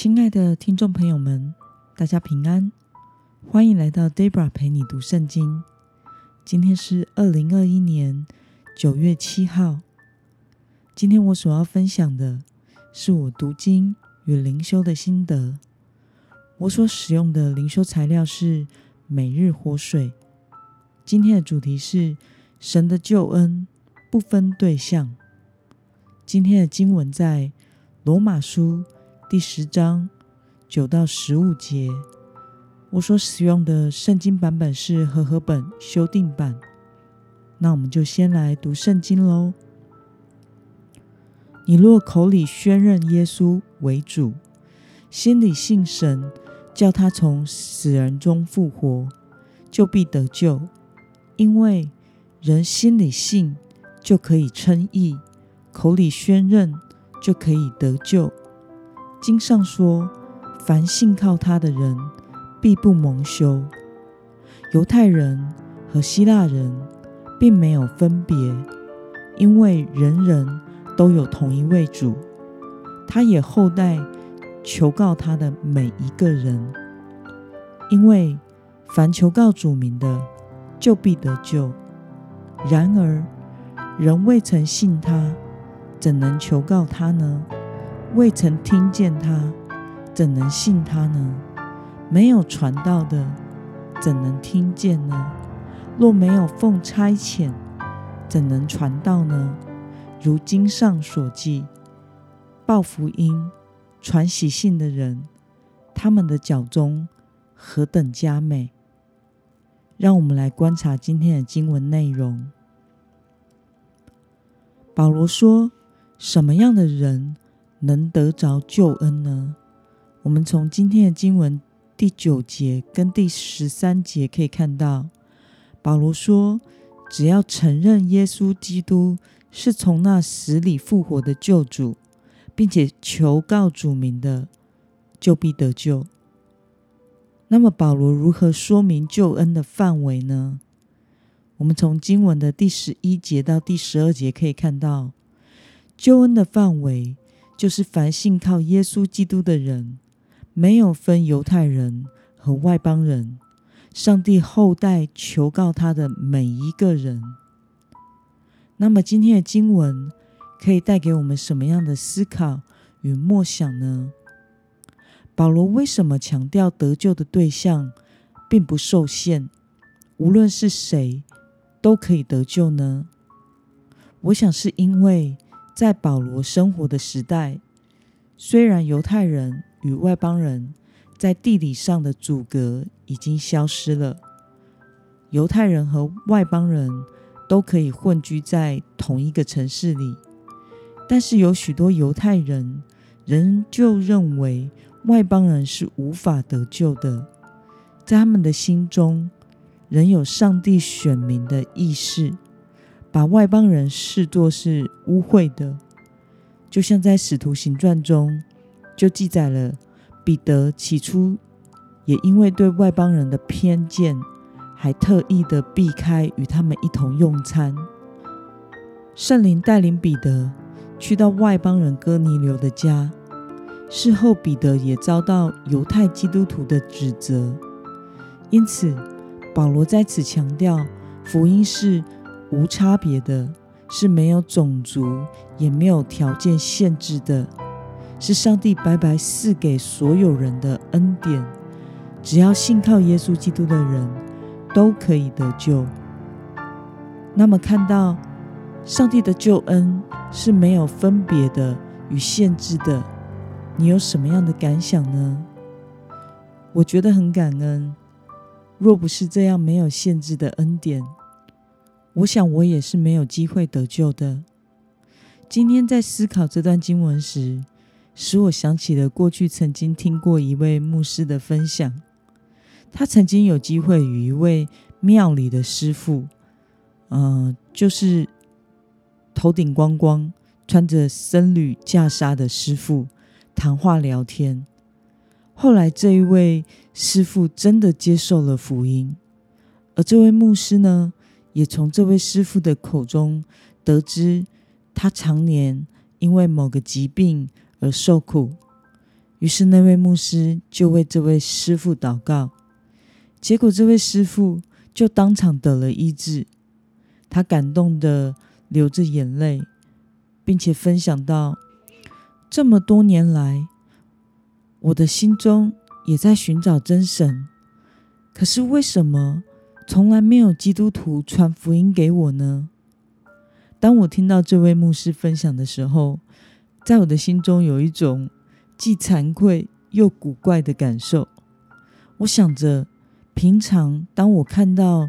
亲爱的听众朋友们，大家平安，欢迎来到 Debra 陪你读圣经。今天是二零二一年九月七号。今天我所要分享的是我读经与灵修的心得。我所使用的灵修材料是每日活水。今天的主题是神的救恩不分对象。今天的经文在罗马书。第十章九到十五节，我所使用的圣经版本是和合本修订版。那我们就先来读圣经喽。你若口里宣认耶稣为主，心里信神，叫他从死人中复活，就必得救。因为人心里信，就可以称义；口里宣认，就可以得救。经上说：“凡信靠他的人，必不蒙羞。”犹太人和希腊人并没有分别，因为人人都有同一位主。他也厚待求告他的每一个人，因为凡求告主名的，就必得救。然而，人未曾信他，怎能求告他呢？未曾听见他，怎能信他呢？没有传道的，怎能听见呢？若没有奉差遣，怎能传道呢？如经上所记，报福音、传喜信的人，他们的脚中何等佳美！让我们来观察今天的经文内容。保罗说：“什么样的人？”能得着救恩呢？我们从今天的经文第九节跟第十三节可以看到，保罗说：“只要承认耶稣基督是从那死里复活的救主，并且求告主名的，就必得救。”那么，保罗如何说明救恩的范围呢？我们从经文的第十一节到第十二节可以看到，救恩的范围。就是凡信靠耶稣基督的人，没有分犹太人和外邦人，上帝后代求告他的每一个人。那么今天的经文可以带给我们什么样的思考与默想呢？保罗为什么强调得救的对象并不受限，无论是谁都可以得救呢？我想是因为。在保罗生活的时代，虽然犹太人与外邦人在地理上的阻隔已经消失了，犹太人和外邦人都可以混居在同一个城市里，但是有许多犹太人仍旧认为外邦人是无法得救的，在他们的心中仍有上帝选民的意识。把外邦人视作是污秽的，就像在《使徒行传》中就记载了彼得起初也因为对外邦人的偏见，还特意的避开与他们一同用餐。圣灵带领彼得去到外邦人哥尼流的家，事后彼得也遭到犹太基督徒的指责，因此保罗在此强调福音是。无差别的，是没有种族，也没有条件限制的，是上帝白白赐给所有人的恩典。只要信靠耶稣基督的人，都可以得救。那么，看到上帝的救恩是没有分别的与限制的，你有什么样的感想呢？我觉得很感恩。若不是这样没有限制的恩典，我想，我也是没有机会得救的。今天在思考这段经文时，使我想起了过去曾经听过一位牧师的分享。他曾经有机会与一位庙里的师傅，嗯，就是头顶光光、穿着僧侣袈裟的师傅谈话聊天。后来，这一位师傅真的接受了福音，而这位牧师呢？也从这位师傅的口中得知，他常年因为某个疾病而受苦，于是那位牧师就为这位师傅祷告，结果这位师傅就当场得了医治。他感动的流着眼泪，并且分享到：这么多年来，我的心中也在寻找真神，可是为什么从来没有基督徒传福音给我呢？当我听到这位牧师分享的时候，在我的心中有一种既惭愧又古怪的感受。我想着，平常当我看到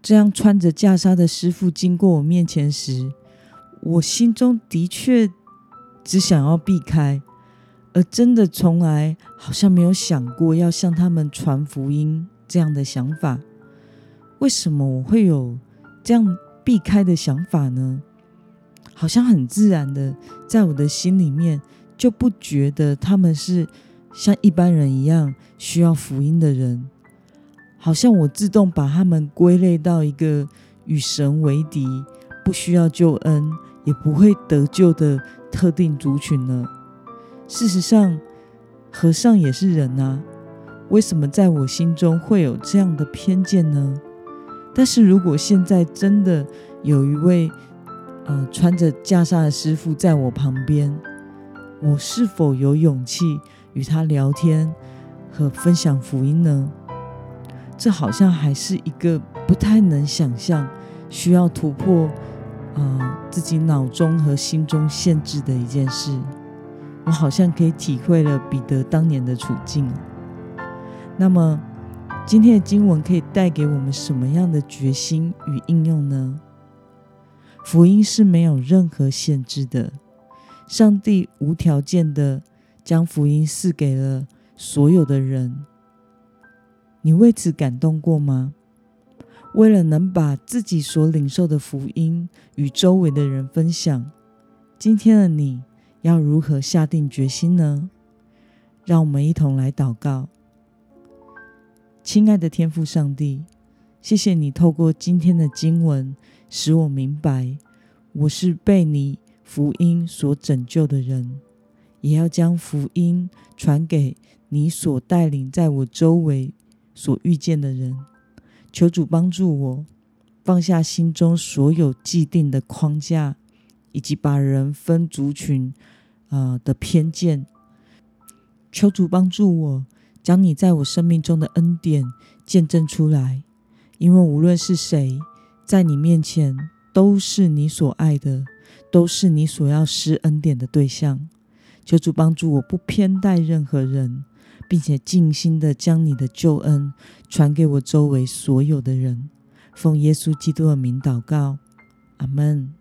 这样穿着袈裟的师傅经过我面前时，我心中的确只想要避开，而真的从来好像没有想过要向他们传福音这样的想法。为什么我会有这样避开的想法呢？好像很自然的，在我的心里面就不觉得他们是像一般人一样需要福音的人，好像我自动把他们归类到一个与神为敌、不需要救恩也不会得救的特定族群呢。事实上，和尚也是人啊，为什么在我心中会有这样的偏见呢？但是如果现在真的有一位，呃，穿着袈裟的师傅在我旁边，我是否有勇气与他聊天和分享福音呢？这好像还是一个不太能想象、需要突破呃自己脑中和心中限制的一件事。我好像可以体会了彼得当年的处境。那么，今天的经文可以带给我们什么样的决心与应用呢？福音是没有任何限制的，上帝无条件的将福音赐给了所有的人。你为此感动过吗？为了能把自己所领受的福音与周围的人分享，今天的你要如何下定决心呢？让我们一同来祷告。亲爱的天父上帝，谢谢你透过今天的经文。使我明白，我是被你福音所拯救的人，也要将福音传给你所带领在我周围所遇见的人。求主帮助我放下心中所有既定的框架，以及把人分族群啊的偏见。求主帮助我将你在我生命中的恩典见证出来，因为无论是谁。在你面前，都是你所爱的，都是你所要施恩典的对象。求主帮助我，不偏待任何人，并且尽心的将你的救恩传给我周围所有的人。奉耶稣基督的名祷告，阿门。